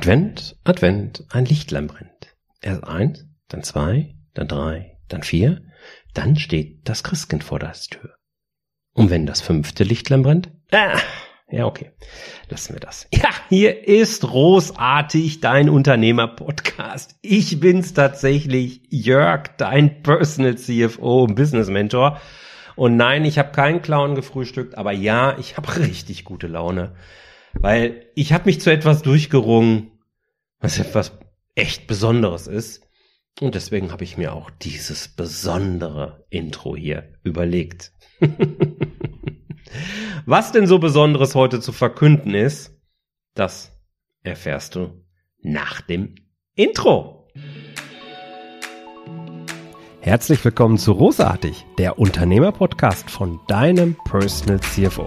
Advent, Advent, ein Lichtlein brennt. Erst eins, dann zwei, dann drei, dann vier, dann steht das Christkind vor der Tür. Und wenn das fünfte Lichtlein brennt? Ah, ja, okay. Lassen wir das. Ja, hier ist großartig dein Unternehmer-Podcast. Ich bin's tatsächlich, Jörg, dein Personal CFO und Business Mentor. Und nein, ich habe keinen Clown gefrühstückt, aber ja, ich habe richtig gute Laune. Weil ich habe mich zu etwas durchgerungen, was etwas echt Besonderes ist. Und deswegen habe ich mir auch dieses besondere Intro hier überlegt. Was denn so Besonderes heute zu verkünden ist, das erfährst du nach dem Intro. Herzlich willkommen zu Rosartig, der Unternehmer-Podcast von deinem Personal CFO.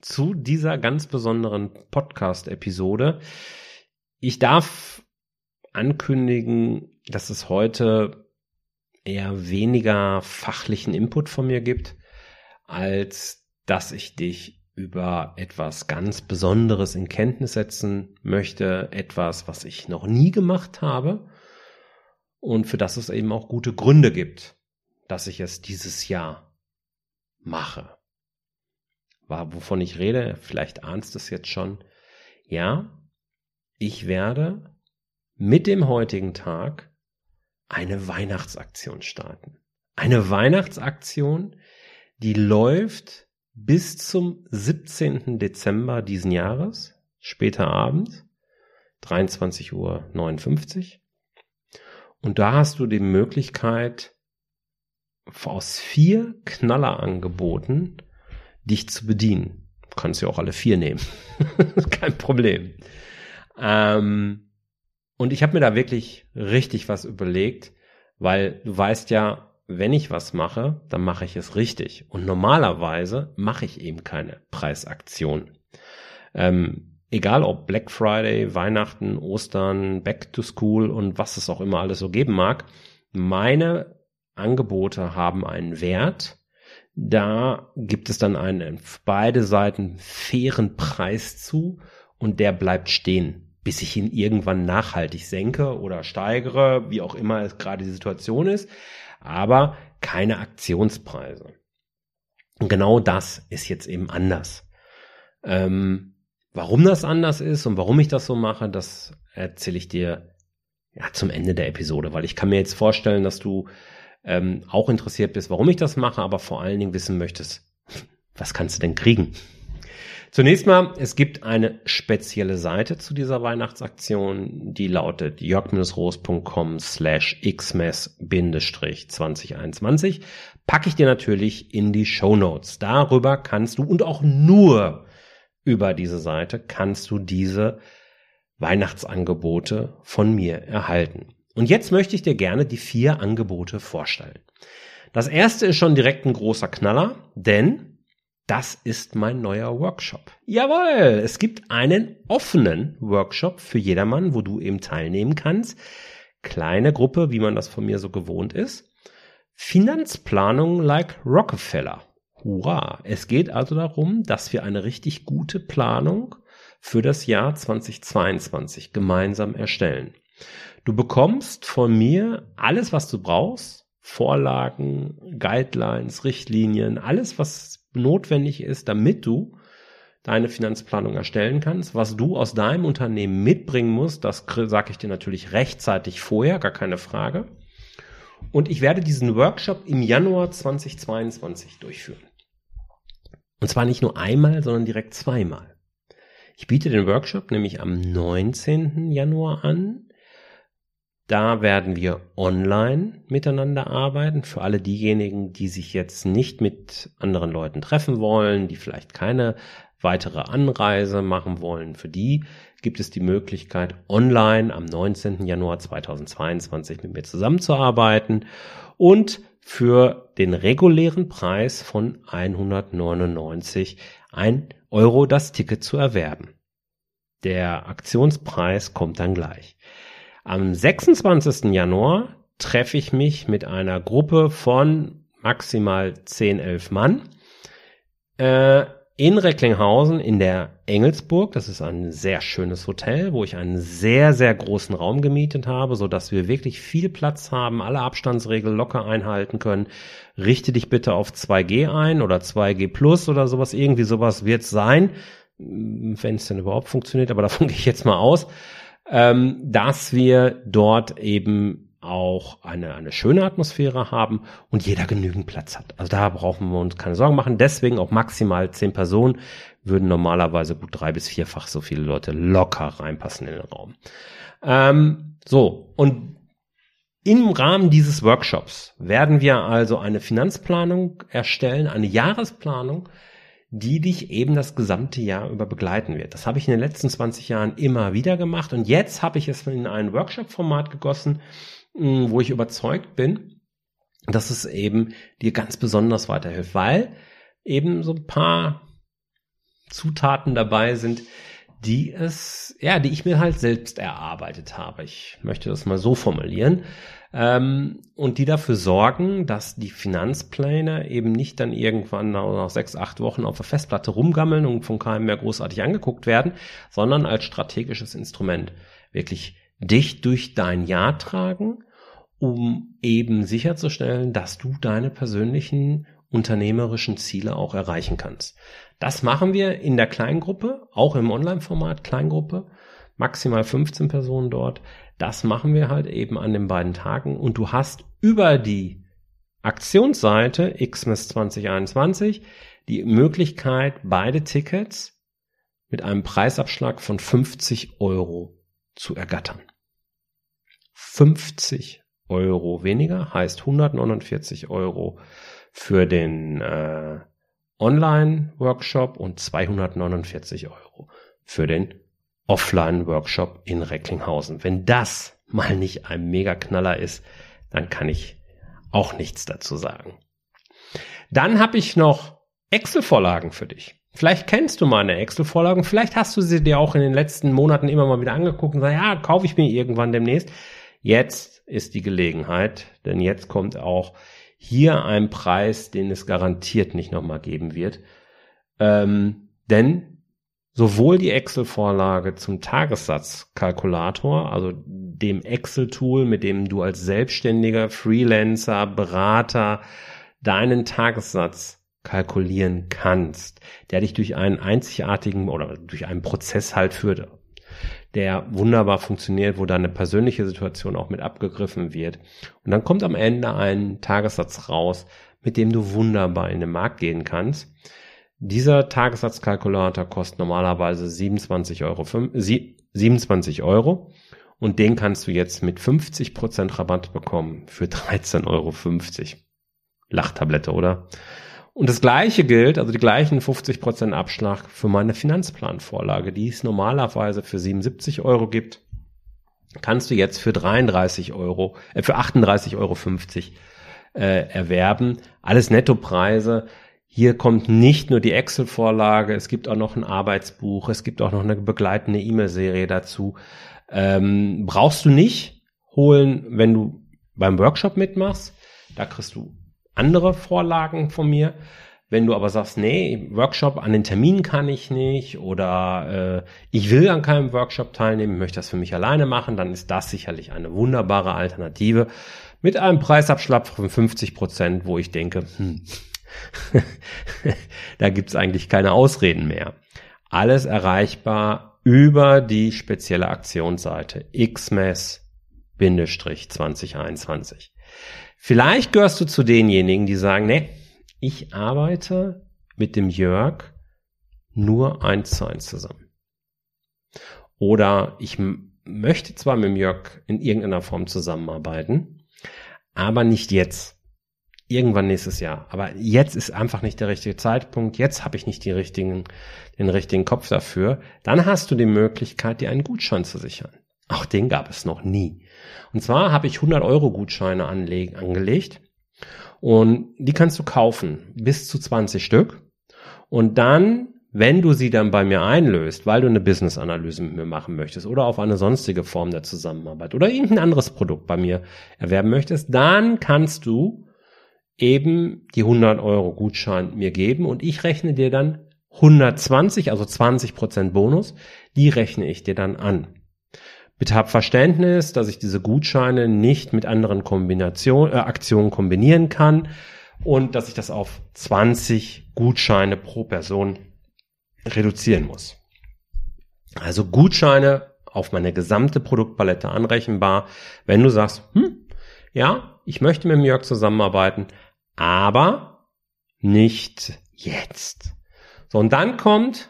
zu dieser ganz besonderen Podcast-Episode. Ich darf ankündigen, dass es heute eher weniger fachlichen Input von mir gibt, als dass ich dich über etwas ganz Besonderes in Kenntnis setzen möchte, etwas, was ich noch nie gemacht habe und für das es eben auch gute Gründe gibt, dass ich es dieses Jahr mache wovon ich rede, vielleicht ahnst du es jetzt schon. Ja, ich werde mit dem heutigen Tag eine Weihnachtsaktion starten. Eine Weihnachtsaktion, die läuft bis zum 17. Dezember diesen Jahres, später Abend, 23.59 Uhr. Und da hast du die Möglichkeit, aus vier Knallerangeboten dich zu bedienen. Du kannst ja auch alle vier nehmen. Kein Problem. Ähm, und ich habe mir da wirklich richtig was überlegt, weil du weißt ja, wenn ich was mache, dann mache ich es richtig. Und normalerweise mache ich eben keine Preisaktion. Ähm, egal ob Black Friday, Weihnachten, Ostern, Back to School und was es auch immer alles so geben mag, meine Angebote haben einen Wert da gibt es dann einen beide Seiten fairen Preis zu und der bleibt stehen, bis ich ihn irgendwann nachhaltig senke oder steigere, wie auch immer es gerade die Situation ist, aber keine Aktionspreise. Und genau das ist jetzt eben anders. Ähm, warum das anders ist und warum ich das so mache, das erzähle ich dir ja zum Ende der Episode, weil ich kann mir jetzt vorstellen, dass du ähm, auch interessiert bist, warum ich das mache, aber vor allen Dingen wissen möchtest, was kannst du denn kriegen? Zunächst mal, es gibt eine spezielle Seite zu dieser Weihnachtsaktion, die lautet jörg-roos.com slash xmess-2021. Packe ich dir natürlich in die Show Notes. Darüber kannst du und auch nur über diese Seite kannst du diese Weihnachtsangebote von mir erhalten. Und jetzt möchte ich dir gerne die vier Angebote vorstellen. Das erste ist schon direkt ein großer Knaller, denn das ist mein neuer Workshop. Jawohl, es gibt einen offenen Workshop für jedermann, wo du eben teilnehmen kannst. Kleine Gruppe, wie man das von mir so gewohnt ist. Finanzplanung like Rockefeller. Hurra! Es geht also darum, dass wir eine richtig gute Planung für das Jahr 2022 gemeinsam erstellen. Du bekommst von mir alles, was du brauchst. Vorlagen, Guidelines, Richtlinien, alles, was notwendig ist, damit du deine Finanzplanung erstellen kannst. Was du aus deinem Unternehmen mitbringen musst, das sage ich dir natürlich rechtzeitig vorher, gar keine Frage. Und ich werde diesen Workshop im Januar 2022 durchführen. Und zwar nicht nur einmal, sondern direkt zweimal. Ich biete den Workshop nämlich am 19. Januar an da werden wir online miteinander arbeiten. Für alle diejenigen, die sich jetzt nicht mit anderen Leuten treffen wollen, die vielleicht keine weitere Anreise machen wollen, für die gibt es die Möglichkeit, online am 19. Januar 2022 mit mir zusammenzuarbeiten und für den regulären Preis von 199 ein Euro das Ticket zu erwerben. Der Aktionspreis kommt dann gleich. Am 26. Januar treffe ich mich mit einer Gruppe von maximal 10, 11 Mann äh, in Recklinghausen in der Engelsburg. Das ist ein sehr schönes Hotel, wo ich einen sehr, sehr großen Raum gemietet habe, so dass wir wirklich viel Platz haben, alle Abstandsregeln locker einhalten können. Richte dich bitte auf 2G ein oder 2G Plus oder sowas. Irgendwie sowas wird sein, wenn es denn überhaupt funktioniert, aber davon gehe ich jetzt mal aus, ähm, dass wir dort eben auch eine, eine schöne Atmosphäre haben und jeder genügend Platz hat. Also da brauchen wir uns keine Sorgen machen. Deswegen auch maximal zehn Personen würden normalerweise gut drei bis vierfach so viele Leute locker reinpassen in den Raum. Ähm, so, und im Rahmen dieses Workshops werden wir also eine Finanzplanung erstellen, eine Jahresplanung, die dich eben das gesamte Jahr über begleiten wird. Das habe ich in den letzten 20 Jahren immer wieder gemacht und jetzt habe ich es in ein Workshop-Format gegossen, wo ich überzeugt bin, dass es eben dir ganz besonders weiterhilft, weil eben so ein paar Zutaten dabei sind, die es, ja, die ich mir halt selbst erarbeitet habe. Ich möchte das mal so formulieren. Ähm, und die dafür sorgen, dass die Finanzpläne eben nicht dann irgendwann nach sechs, acht Wochen auf der Festplatte rumgammeln und von keinem mehr großartig angeguckt werden, sondern als strategisches Instrument wirklich dich durch dein Jahr tragen, um eben sicherzustellen, dass du deine persönlichen unternehmerischen Ziele auch erreichen kannst. Das machen wir in der Kleingruppe, auch im Online-Format Kleingruppe, maximal 15 Personen dort. Das machen wir halt eben an den beiden Tagen und du hast über die Aktionsseite XMS 2021 die Möglichkeit, beide Tickets mit einem Preisabschlag von 50 Euro zu ergattern. 50 Euro weniger, heißt 149 Euro für den äh, Online-Workshop und 249 Euro für den Offline-Workshop in Recklinghausen. Wenn das mal nicht ein Mega-Knaller ist, dann kann ich auch nichts dazu sagen. Dann habe ich noch Excel-Vorlagen für dich. Vielleicht kennst du meine Excel-Vorlagen, vielleicht hast du sie dir auch in den letzten Monaten immer mal wieder angeguckt und sagst, ja, kaufe ich mir irgendwann demnächst. Jetzt ist die Gelegenheit, denn jetzt kommt auch hier ein Preis, den es garantiert nicht nochmal geben wird. Ähm, denn sowohl die Excel-Vorlage zum Tagessatzkalkulator, also dem Excel-Tool, mit dem du als selbstständiger Freelancer, Berater deinen Tagessatz kalkulieren kannst, der dich durch einen einzigartigen oder durch einen Prozess halt führt, der wunderbar funktioniert, wo deine persönliche Situation auch mit abgegriffen wird. Und dann kommt am Ende ein Tagessatz raus, mit dem du wunderbar in den Markt gehen kannst. Dieser Tagessatzkalkulator kostet normalerweise 27 Euro, 27 Euro und den kannst du jetzt mit 50% Rabatt bekommen für 13,50 Euro. Lachtablette, oder? Und das gleiche gilt, also die gleichen 50% Abschlag für meine Finanzplanvorlage, die es normalerweise für 77 Euro gibt, kannst du jetzt für 33 Euro, äh, für 38,50 Euro äh, erwerben. Alles Nettopreise. Hier kommt nicht nur die Excel-Vorlage, es gibt auch noch ein Arbeitsbuch, es gibt auch noch eine begleitende E-Mail-Serie dazu. Ähm, brauchst du nicht holen, wenn du beim Workshop mitmachst. Da kriegst du andere Vorlagen von mir. Wenn du aber sagst, nee, Workshop an den Terminen kann ich nicht oder äh, ich will an keinem Workshop teilnehmen, möchte das für mich alleine machen, dann ist das sicherlich eine wunderbare Alternative mit einem Preisabschlag von 50 Prozent, wo ich denke, hm, da gibt's eigentlich keine Ausreden mehr. Alles erreichbar über die spezielle Aktionsseite xmess-2021. Vielleicht gehörst du zu denjenigen, die sagen, nee, ich arbeite mit dem Jörg nur eins zu eins zusammen. Oder ich möchte zwar mit dem Jörg in irgendeiner Form zusammenarbeiten, aber nicht jetzt. irgendwann nächstes Jahr. Aber jetzt ist einfach nicht der richtige Zeitpunkt. Jetzt habe ich nicht die richtigen, den richtigen Kopf dafür. Dann hast du die Möglichkeit, dir einen Gutschein zu sichern. Auch den gab es noch nie. Und zwar habe ich 100 Euro Gutscheine angelegt und die kannst du kaufen bis zu 20 Stück. Und dann, wenn du sie dann bei mir einlöst, weil du eine Business-Analyse mit mir machen möchtest oder auf eine sonstige Form der Zusammenarbeit oder irgendein anderes Produkt bei mir erwerben möchtest, dann kannst du eben die 100 Euro Gutschein mir geben und ich rechne dir dann 120, also 20 Prozent Bonus, die rechne ich dir dann an. Bitte hab Verständnis, dass ich diese Gutscheine nicht mit anderen Kombination, äh, Aktionen kombinieren kann und dass ich das auf 20 Gutscheine pro Person reduzieren muss. Also Gutscheine auf meine gesamte Produktpalette anrechenbar, wenn du sagst, hm, ja, ich möchte mit Jörg zusammenarbeiten, aber nicht jetzt. So, und dann kommt,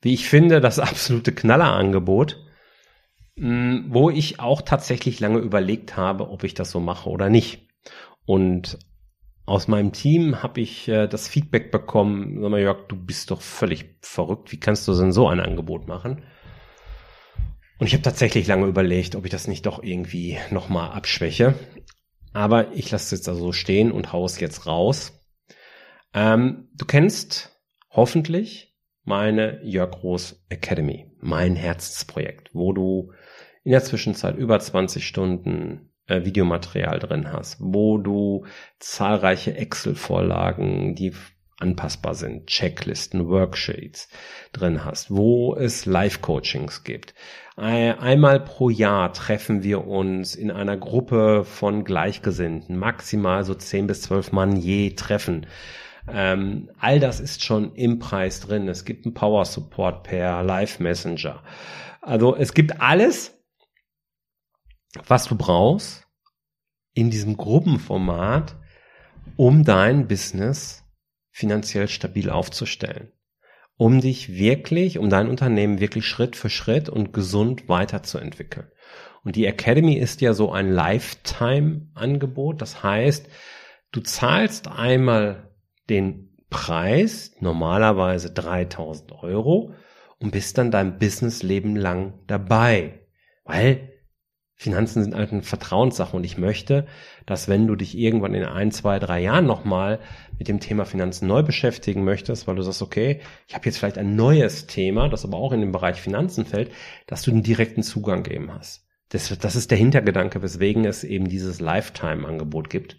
wie ich finde, das absolute Knallerangebot, wo ich auch tatsächlich lange überlegt habe, ob ich das so mache oder nicht. Und aus meinem Team habe ich äh, das Feedback bekommen, sag mal, Jörg, du bist doch völlig verrückt. Wie kannst du denn so ein Angebot machen? Und ich habe tatsächlich lange überlegt, ob ich das nicht doch irgendwie nochmal abschwäche. Aber ich lasse es jetzt also so stehen und hau es jetzt raus. Ähm, du kennst hoffentlich meine Jörg Roos Academy, mein Herzensprojekt, wo du in der Zwischenzeit über 20 Stunden äh, Videomaterial drin hast, wo du zahlreiche Excel-Vorlagen, die anpassbar sind, Checklisten, Worksheets drin hast, wo es Live-Coachings gibt. Einmal pro Jahr treffen wir uns in einer Gruppe von Gleichgesinnten, maximal so 10 bis 12 Mann je treffen. Ähm, all das ist schon im Preis drin. Es gibt einen Power Support per Live Messenger. Also es gibt alles, was du brauchst in diesem Gruppenformat, um dein Business finanziell stabil aufzustellen. Um dich wirklich, um dein Unternehmen wirklich Schritt für Schritt und gesund weiterzuentwickeln. Und die Academy ist ja so ein Lifetime-Angebot. Das heißt, du zahlst einmal den Preis, normalerweise 3000 Euro, und bist dann dein Businessleben lang dabei. Weil Finanzen sind halt eine Vertrauenssache und ich möchte, dass wenn du dich irgendwann in ein, zwei, drei Jahren nochmal mit dem Thema Finanzen neu beschäftigen möchtest, weil du sagst, okay, ich habe jetzt vielleicht ein neues Thema, das aber auch in den Bereich Finanzen fällt, dass du den direkten Zugang eben hast. Das, das ist der Hintergedanke, weswegen es eben dieses Lifetime-Angebot gibt.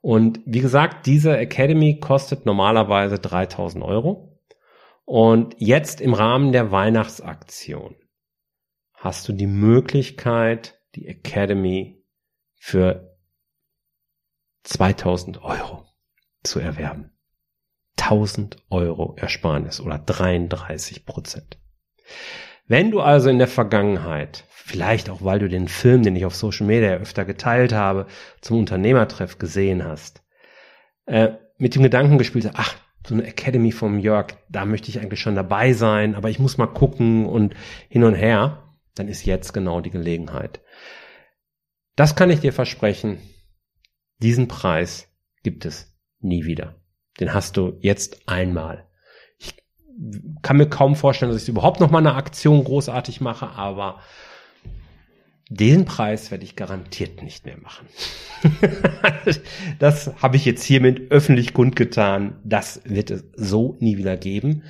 Und wie gesagt, diese Academy kostet normalerweise 3000 Euro. Und jetzt im Rahmen der Weihnachtsaktion hast du die Möglichkeit, die Academy für 2000 Euro zu erwerben. 1000 Euro Ersparnis oder 33 Prozent. Wenn du also in der Vergangenheit, vielleicht auch weil du den Film, den ich auf Social Media öfter geteilt habe, zum Unternehmertreff gesehen hast, äh, mit dem Gedanken gespielt hast, ach, so eine Academy vom Jörg, da möchte ich eigentlich schon dabei sein, aber ich muss mal gucken und hin und her, dann ist jetzt genau die Gelegenheit. Das kann ich dir versprechen. Diesen Preis gibt es nie wieder. Den hast du jetzt einmal. Ich kann mir kaum vorstellen, dass ich überhaupt noch mal eine Aktion großartig mache, aber den Preis werde ich garantiert nicht mehr machen. das habe ich jetzt hiermit öffentlich kundgetan. Das wird es so nie wieder geben.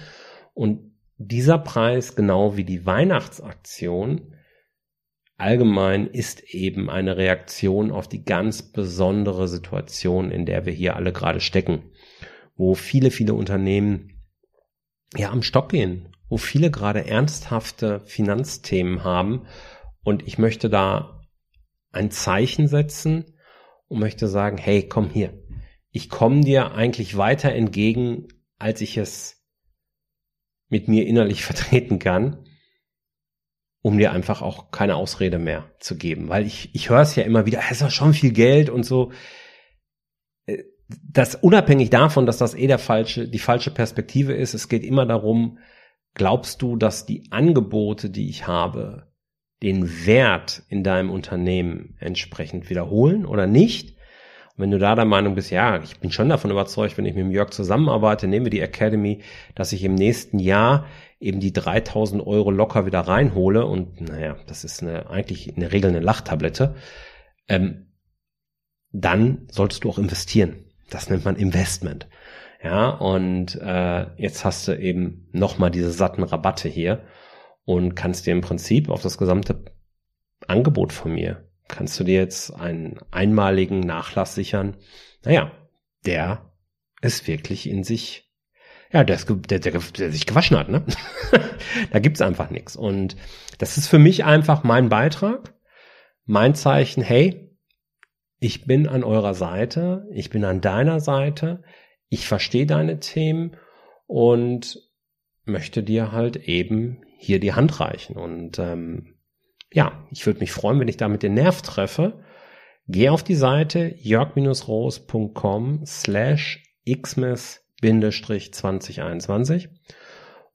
Und dieser Preis, genau wie die Weihnachtsaktion, allgemein ist eben eine Reaktion auf die ganz besondere Situation, in der wir hier alle gerade stecken, wo viele, viele Unternehmen ja am Stock gehen, wo viele gerade ernsthafte Finanzthemen haben und ich möchte da ein Zeichen setzen und möchte sagen, hey, komm hier. Ich komme dir eigentlich weiter entgegen, als ich es mit mir innerlich vertreten kann, um dir einfach auch keine Ausrede mehr zu geben. Weil ich, ich höre es ja immer wieder, es ist doch schon viel Geld und so. Das unabhängig davon, dass das eh der falsche, die falsche Perspektive ist, es geht immer darum, glaubst du, dass die Angebote, die ich habe, den Wert in deinem Unternehmen entsprechend wiederholen oder nicht? wenn du da der Meinung bist, ja, ich bin schon davon überzeugt, wenn ich mit Jörg zusammenarbeite, nehmen wir die Academy, dass ich im nächsten Jahr eben die 3000 Euro locker wieder reinhole und naja, das ist eine, eigentlich in der Regel eine Lachtablette, ähm, dann solltest du auch investieren. Das nennt man Investment. Ja, und äh, jetzt hast du eben nochmal diese satten Rabatte hier und kannst dir im Prinzip auf das gesamte Angebot von mir kannst du dir jetzt einen einmaligen Nachlass sichern. Naja, der ist wirklich in sich, ja, der, ist, der, der, der sich gewaschen hat, ne? da gibt's einfach nichts. Und das ist für mich einfach mein Beitrag, mein Zeichen, hey, ich bin an eurer Seite, ich bin an deiner Seite, ich verstehe deine Themen und möchte dir halt eben hier die Hand reichen. Und ähm, ja, ich würde mich freuen, wenn ich damit den Nerv treffe. Geh auf die Seite jörg-rose.com slash xmas-2021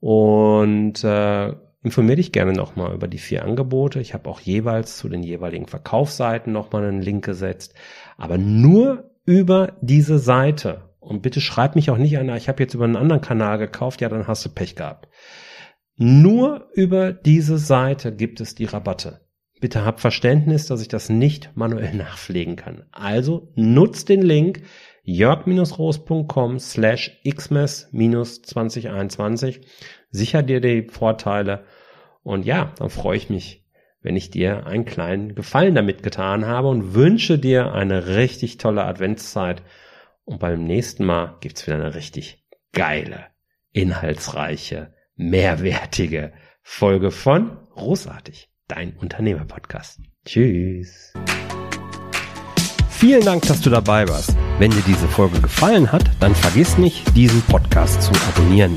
und äh, informiere dich gerne nochmal über die vier Angebote. Ich habe auch jeweils zu den jeweiligen Verkaufsseiten nochmal einen Link gesetzt, aber nur über diese Seite. Und bitte schreib mich auch nicht an, ich habe jetzt über einen anderen Kanal gekauft, ja, dann hast du Pech gehabt. Nur über diese Seite gibt es die Rabatte. Bitte habt Verständnis, dass ich das nicht manuell nachpflegen kann. Also nutzt den Link jörg-roos.com slash xmas-2021. Sicher dir die Vorteile. Und ja, dann freue ich mich, wenn ich dir einen kleinen Gefallen damit getan habe und wünsche dir eine richtig tolle Adventszeit. Und beim nächsten Mal gibt's wieder eine richtig geile, inhaltsreiche mehrwertige Folge von Großartig, dein Unternehmer-Podcast. Tschüss. Vielen Dank, dass du dabei warst. Wenn dir diese Folge gefallen hat, dann vergiss nicht, diesen Podcast zu abonnieren.